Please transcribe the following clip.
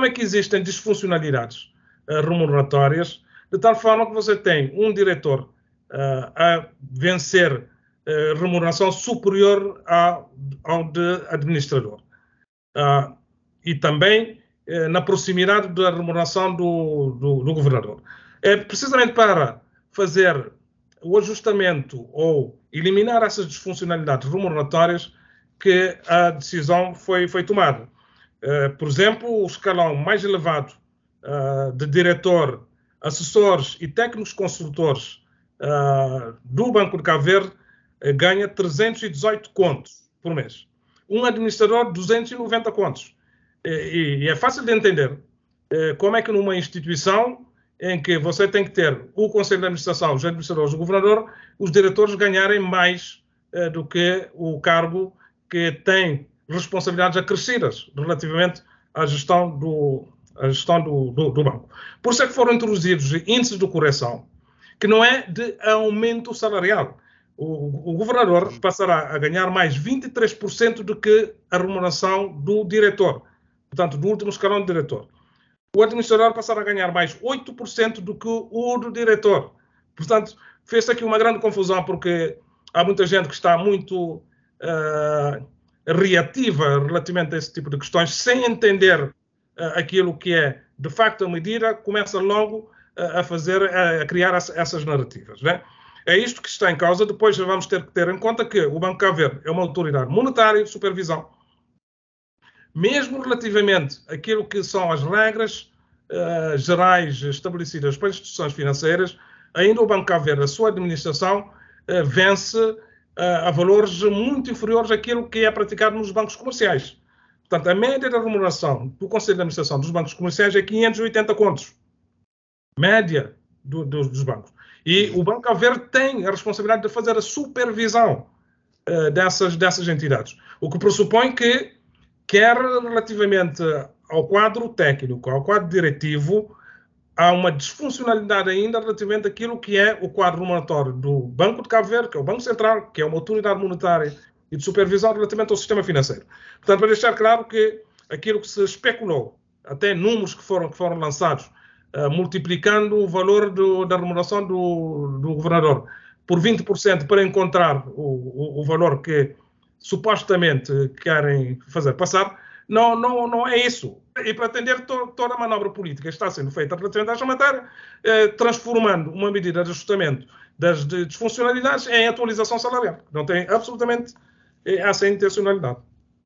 problema é que existem disfuncionalidades uh, remuneratórias, de tal forma que você tem um diretor uh, a vencer uh, remuneração superior ao, ao de administrador. e também na proximidade da remuneração do, do, do governador. É precisamente para fazer o ajustamento ou eliminar essas disfuncionalidades remuneratórias que a decisão foi, foi tomada. Uh, por exemplo, o escalão mais elevado uh, de diretor, assessores e técnicos consultores uh, do Banco de Cabo Verde ganha 318 contos por mês. Um administrador, 290 contos. E, e é fácil de entender como é que numa instituição em que você tem que ter o Conselho de Administração, os administradores, o governador, os diretores ganharem mais do que o cargo que tem responsabilidades acrescidas relativamente à gestão do, à gestão do, do, do, banco. Por isso é que foram introduzidos índices de correção, que não é de aumento salarial. O, o governador passará a ganhar mais 23% do que a remuneração do diretor, portanto, do último escalão do diretor. O administrador passará a ganhar mais 8% do que o do diretor. Portanto, fez aqui uma grande confusão, porque há muita gente que está muito uh, reativa relativamente a esse tipo de questões, sem entender uh, aquilo que é de facto a medida, começa logo uh, a fazer, a, criar essas narrativas. Né? É isto que está em causa. Depois vamos ter que ter em conta que o Banco Cabo Verde é uma autoridade monetária de supervisão. Mesmo relativamente àquilo que são as regras uh, gerais estabelecidas pelas instituições financeiras, ainda o Banco Cabo Verde, a sua administração, vence a valores muito inferiores àquilo que é praticado nos bancos comerciais. Portanto, a média da remuneração do Conselho de Administração dos bancos comerciais é 580 contos. Média do, do, dos bancos. E o Banco Verde tem a responsabilidade de fazer a supervisão uh, dessas, dessas entidades. O que pressupõe que, quer relativamente ao quadro técnico, ao quadro diretivo, há uma disfuncionalidade ainda relativamente àquilo que é o quadro remuneratório do Banco de Cabo Verde, que é o Banco Central, que é uma autoridade monetária e de supervisão relativamente ao sistema financeiro. Portanto, para deixar claro que aquilo que se especulou, até números que foram, que foram lançados, uh, multiplicando o valor do, da remuneração do, do, governador por 20% para encontrar o, o, o valor que supostamente querem fazer passar, não, não, não é isso. E para atender to, toda a manobra política que está sendo feita relativamente a esta matéria, eh, transformando uma medida de ajustamento das disfuncionalidades em atualização salarial. Não tem absolutamente eh, essa intencionalidade.